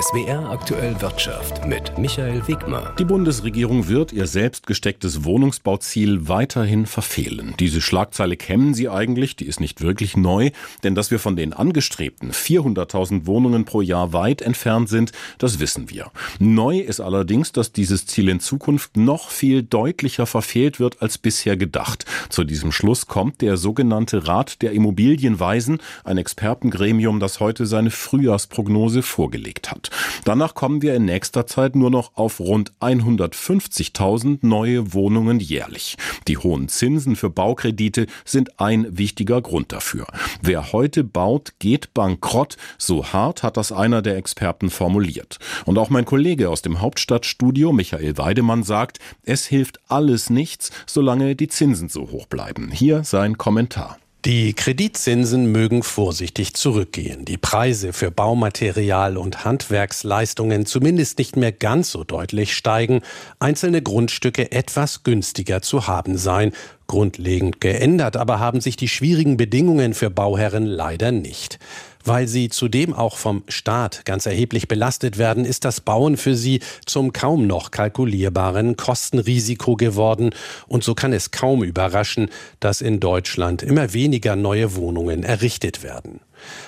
SWR aktuell Wirtschaft mit Michael Wegmer. Die Bundesregierung wird ihr selbst gestecktes Wohnungsbauziel weiterhin verfehlen. Diese Schlagzeile kennen Sie eigentlich, die ist nicht wirklich neu, denn dass wir von den angestrebten 400.000 Wohnungen pro Jahr weit entfernt sind, das wissen wir. Neu ist allerdings, dass dieses Ziel in Zukunft noch viel deutlicher verfehlt wird als bisher gedacht. Zu diesem Schluss kommt der sogenannte Rat der Immobilienweisen, ein Expertengremium, das heute seine Frühjahrsprognose vorgelegt hat Danach kommen wir in nächster Zeit nur noch auf rund 150.000 neue Wohnungen jährlich. Die hohen Zinsen für Baukredite sind ein wichtiger Grund dafür. Wer heute baut, geht bankrott. So hart hat das einer der Experten formuliert. Und auch mein Kollege aus dem Hauptstadtstudio, Michael Weidemann, sagt, es hilft alles nichts, solange die Zinsen so hoch bleiben. Hier sein Kommentar. Die Kreditzinsen mögen vorsichtig zurückgehen, die Preise für Baumaterial und Handwerksleistungen zumindest nicht mehr ganz so deutlich steigen, einzelne Grundstücke etwas günstiger zu haben sein, grundlegend geändert aber haben sich die schwierigen Bedingungen für Bauherren leider nicht. Weil sie zudem auch vom Staat ganz erheblich belastet werden, ist das Bauen für sie zum kaum noch kalkulierbaren Kostenrisiko geworden. Und so kann es kaum überraschen, dass in Deutschland immer weniger neue Wohnungen errichtet werden.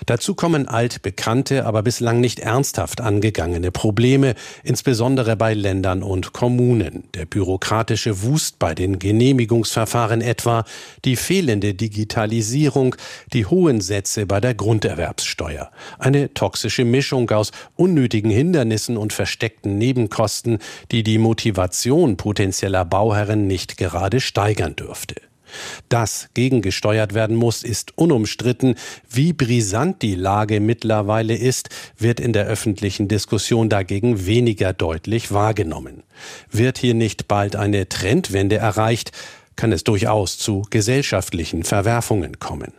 Dazu kommen altbekannte, aber bislang nicht ernsthaft angegangene Probleme, insbesondere bei Ländern und Kommunen. Der bürokratische Wust bei den Genehmigungsverfahren etwa, die fehlende Digitalisierung, die hohen Sätze bei der Grunderwerbssteuer. Eine toxische Mischung aus unnötigen Hindernissen und versteckten Nebenkosten, die die Motivation potenzieller Bauherren nicht gerade steigern dürfte. Dass gegengesteuert werden muss, ist unumstritten. Wie brisant die Lage mittlerweile ist, wird in der öffentlichen Diskussion dagegen weniger deutlich wahrgenommen. Wird hier nicht bald eine Trendwende erreicht, kann es durchaus zu gesellschaftlichen Verwerfungen kommen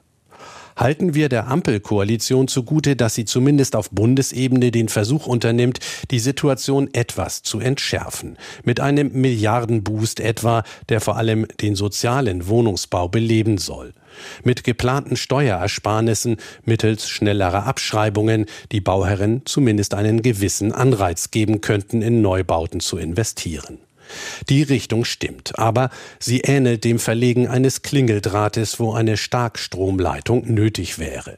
halten wir der Ampelkoalition zugute, dass sie zumindest auf Bundesebene den Versuch unternimmt, die Situation etwas zu entschärfen. Mit einem Milliardenboost etwa, der vor allem den sozialen Wohnungsbau beleben soll. Mit geplanten Steuerersparnissen mittels schnellerer Abschreibungen, die Bauherren zumindest einen gewissen Anreiz geben könnten, in Neubauten zu investieren. Die Richtung stimmt, aber sie ähnelt dem Verlegen eines Klingeldrahtes, wo eine Starkstromleitung nötig wäre.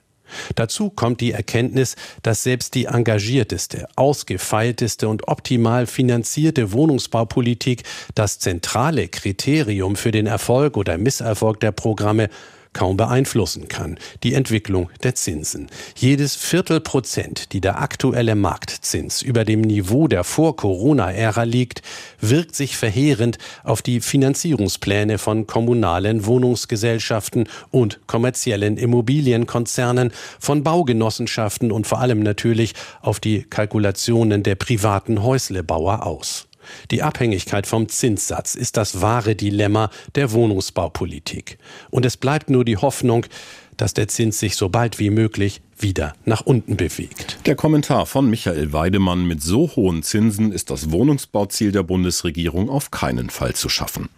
Dazu kommt die Erkenntnis, dass selbst die engagierteste, ausgefeilteste und optimal finanzierte Wohnungsbaupolitik das zentrale Kriterium für den Erfolg oder Misserfolg der Programme kaum beeinflussen kann, die Entwicklung der Zinsen. Jedes Viertelprozent, die der aktuelle Marktzins über dem Niveau der Vor-Corona-Ära liegt, wirkt sich verheerend auf die Finanzierungspläne von kommunalen Wohnungsgesellschaften und kommerziellen Immobilienkonzernen, von Baugenossenschaften und vor allem natürlich auf die Kalkulationen der privaten Häuslebauer aus. Die Abhängigkeit vom Zinssatz ist das wahre Dilemma der Wohnungsbaupolitik. Und es bleibt nur die Hoffnung, dass der Zins sich so bald wie möglich wieder nach unten bewegt. Der Kommentar von Michael Weidemann mit so hohen Zinsen ist das Wohnungsbauziel der Bundesregierung auf keinen Fall zu schaffen.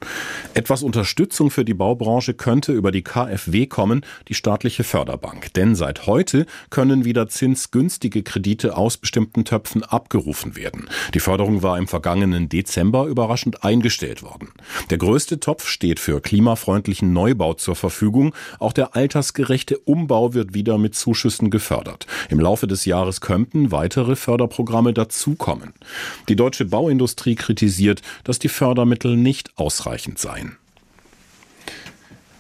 Etwas Unterstützung für die Baubranche könnte über die KfW kommen, die staatliche Förderbank. Denn seit heute können wieder zinsgünstige Kredite aus bestimmten Töpfen abgerufen werden. Die Förderung war im vergangenen Dezember überraschend eingestellt worden. Der größte Topf steht für klimafreundlichen Neubau zur Verfügung. Auch der altersgerechte Umbau wird wieder mit Zuschüssen Projekten gefördert. Im Laufe des Jahres könnten weitere Förderprogramme dazukommen. Die deutsche Bauindustrie kritisiert, dass die Fördermittel nicht ausreichend seien.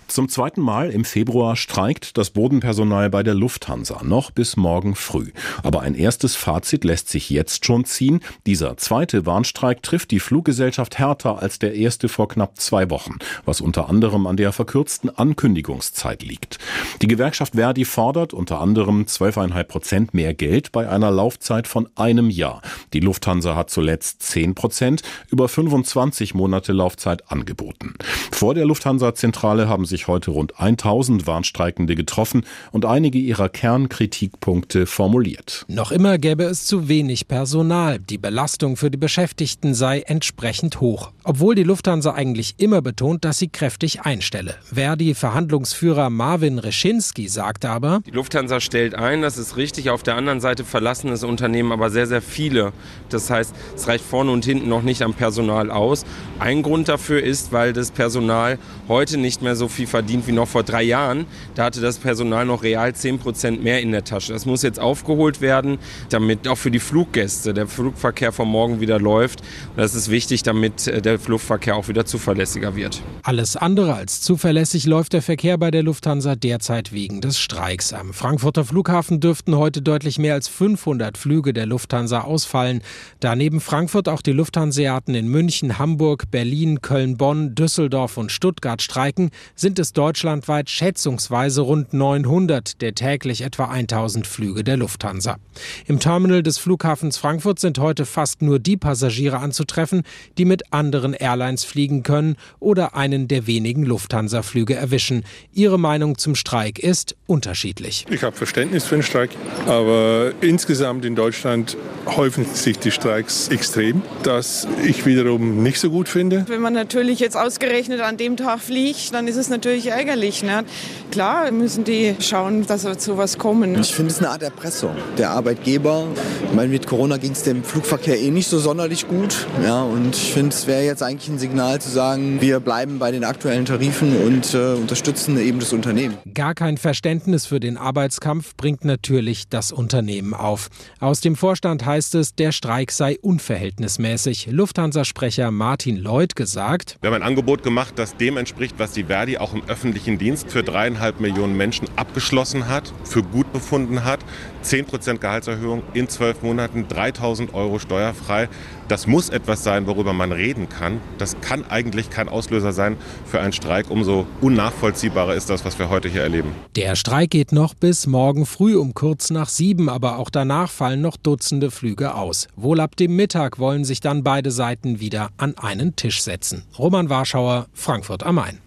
Zum zweiten Mal im Februar streikt das Bodenpersonal bei der Lufthansa noch bis morgen früh. Aber ein erstes Fazit lässt sich jetzt schon ziehen. Dieser zweite Warnstreik trifft die Fluggesellschaft härter als der erste vor knapp zwei Wochen, was unter anderem an der verkürzten Ankündigungszeit liegt. Die Gewerkschaft Verdi fordert unter anderem 12,5 Prozent mehr Geld bei einer Laufzeit von einem Jahr. Die Lufthansa hat zuletzt 10 Prozent über 25 Monate Laufzeit angeboten. Vor der Lufthansa-Zentrale haben sich sich heute rund 1000 Warnstreikende getroffen und einige ihrer Kernkritikpunkte formuliert. Noch immer gäbe es zu wenig Personal. Die Belastung für die Beschäftigten sei entsprechend hoch. Obwohl die Lufthansa eigentlich immer betont, dass sie kräftig einstelle. Verdi-Verhandlungsführer Marvin Reschinski sagte aber, die Lufthansa stellt ein, das ist richtig. Auf der anderen Seite verlassen das Unternehmen aber sehr, sehr viele. Das heißt, es reicht vorne und hinten noch nicht am Personal aus. Ein Grund dafür ist, weil das Personal heute nicht mehr so viel verdient wie noch vor drei Jahren. Da hatte das Personal noch real 10 Prozent mehr in der Tasche. Das muss jetzt aufgeholt werden, damit auch für die Fluggäste der Flugverkehr von morgen wieder läuft. Und das ist wichtig, damit äh, der Luftverkehr auch wieder zuverlässiger wird. Alles andere als zuverlässig läuft der Verkehr bei der Lufthansa derzeit wegen des Streiks. Am Frankfurter Flughafen dürften heute deutlich mehr als 500 Flüge der Lufthansa ausfallen. Daneben Frankfurt auch die Lufthanseaten in München, Hamburg, Berlin, Köln, Bonn, Düsseldorf und Stuttgart streiken, sind es deutschlandweit schätzungsweise rund 900 der täglich etwa 1000 Flüge der Lufthansa. Im Terminal des Flughafens Frankfurt sind heute fast nur die Passagiere anzutreffen, die mit anderen Airlines fliegen können oder einen der wenigen Lufthansa-Flüge erwischen. Ihre Meinung zum Streik ist unterschiedlich. Ich habe Verständnis für den Streik, aber insgesamt in Deutschland häufen sich die Streiks extrem, das ich wiederum nicht so gut finde. Wenn man natürlich jetzt ausgerechnet an dem Tag fliegt, dann ist es natürlich ärgerlich. Ne? Klar müssen die schauen, dass wir zu was kommen. Ich finde es eine Art Erpressung. Der Arbeitgeber, ich meine, mit Corona ging es dem Flugverkehr eh nicht so sonderlich gut. Ja, und ich finde, es wäre jetzt eigentlich ein Signal zu sagen, wir bleiben bei den aktuellen Tarifen und äh, unterstützen eben das Unternehmen. Gar kein Verständnis für den Arbeitskampf bringt natürlich das Unternehmen auf. Aus dem Vorstand heißt es, der Streik sei unverhältnismäßig. Lufthansa-Sprecher Martin Lloyd gesagt. Wir haben ein Angebot gemacht, das dem entspricht, was die Verdi auch im öffentlichen Dienst für dreieinhalb Millionen Menschen abgeschlossen hat, für gut befunden hat. 10% Gehaltserhöhung in zwölf Monaten, 3000 Euro steuerfrei. Das muss etwas sein, worüber man reden kann. Das kann eigentlich kein Auslöser sein für einen Streik. Umso unnachvollziehbarer ist das, was wir heute hier erleben. Der Streik geht noch bis morgen früh um kurz nach sieben, aber auch danach fallen noch Dutzende Flüge aus. Wohl ab dem Mittag wollen sich dann beide Seiten wieder an einen Tisch setzen. Roman Warschauer, Frankfurt am Main.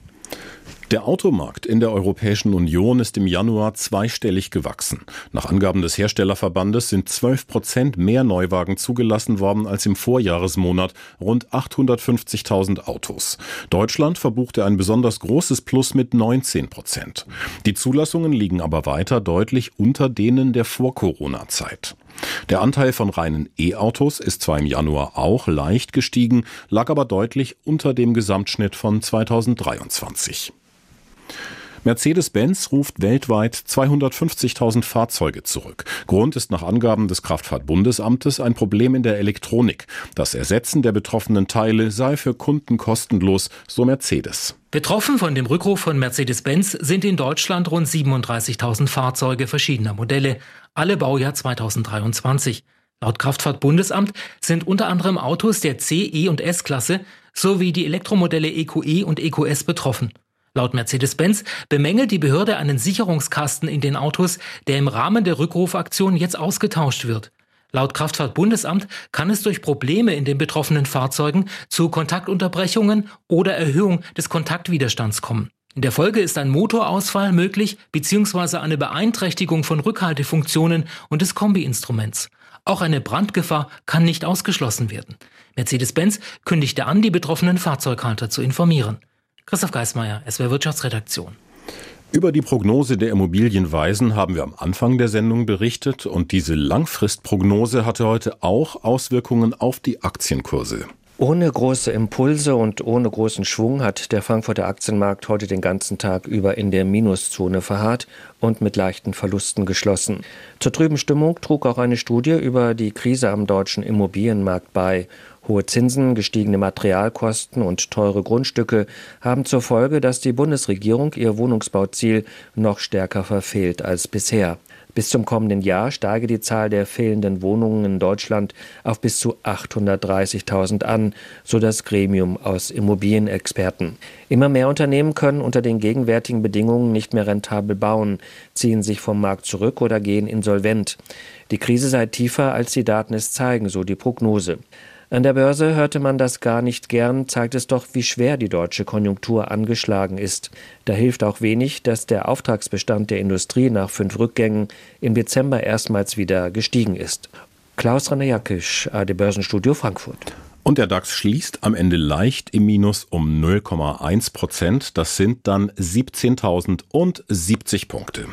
Der Automarkt in der Europäischen Union ist im Januar zweistellig gewachsen. Nach Angaben des Herstellerverbandes sind 12 Prozent mehr Neuwagen zugelassen worden als im Vorjahresmonat, rund 850.000 Autos. Deutschland verbuchte ein besonders großes Plus mit 19 Prozent. Die Zulassungen liegen aber weiter deutlich unter denen der Vor-Corona-Zeit. Der Anteil von reinen E-Autos ist zwar im Januar auch leicht gestiegen, lag aber deutlich unter dem Gesamtschnitt von 2023. Mercedes-Benz ruft weltweit 250.000 Fahrzeuge zurück. Grund ist nach Angaben des Kraftfahrtbundesamtes ein Problem in der Elektronik. Das Ersetzen der betroffenen Teile sei für Kunden kostenlos, so Mercedes. Betroffen von dem Rückruf von Mercedes-Benz sind in Deutschland rund 37.000 Fahrzeuge verschiedener Modelle, alle Baujahr 2023. Laut Kraftfahrtbundesamt sind unter anderem Autos der C, E und S-Klasse sowie die Elektromodelle EQE e und EQS betroffen. Laut Mercedes-Benz bemängelt die Behörde einen Sicherungskasten in den Autos, der im Rahmen der Rückrufaktion jetzt ausgetauscht wird. Laut Kraftfahrtbundesamt kann es durch Probleme in den betroffenen Fahrzeugen zu Kontaktunterbrechungen oder Erhöhung des Kontaktwiderstands kommen. In der Folge ist ein Motorausfall möglich bzw. eine Beeinträchtigung von Rückhaltefunktionen und des Kombiinstruments. Auch eine Brandgefahr kann nicht ausgeschlossen werden. Mercedes-Benz kündigte an, die betroffenen Fahrzeughalter zu informieren. Christoph Geismeier, SWR Wirtschaftsredaktion. Über die Prognose der Immobilienweisen haben wir am Anfang der Sendung berichtet und diese Langfristprognose hatte heute auch Auswirkungen auf die Aktienkurse. Ohne große Impulse und ohne großen Schwung hat der Frankfurter Aktienmarkt heute den ganzen Tag über in der Minuszone verharrt und mit leichten Verlusten geschlossen. Zur trüben Stimmung trug auch eine Studie über die Krise am deutschen Immobilienmarkt bei. Hohe Zinsen, gestiegene Materialkosten und teure Grundstücke haben zur Folge, dass die Bundesregierung ihr Wohnungsbauziel noch stärker verfehlt als bisher. Bis zum kommenden Jahr steige die Zahl der fehlenden Wohnungen in Deutschland auf bis zu 830.000 an, so das Gremium aus Immobilienexperten. Immer mehr Unternehmen können unter den gegenwärtigen Bedingungen nicht mehr rentabel bauen, ziehen sich vom Markt zurück oder gehen insolvent. Die Krise sei tiefer, als die Daten es zeigen, so die Prognose. An der Börse hörte man das gar nicht gern, zeigt es doch, wie schwer die deutsche Konjunktur angeschlagen ist. Da hilft auch wenig, dass der Auftragsbestand der Industrie nach fünf Rückgängen im Dezember erstmals wieder gestiegen ist. Klaus Raner-Jackisch, AD Börsenstudio Frankfurt. Und der DAX schließt am Ende leicht im Minus um 0,1 Prozent. Das sind dann 17.070 Punkte.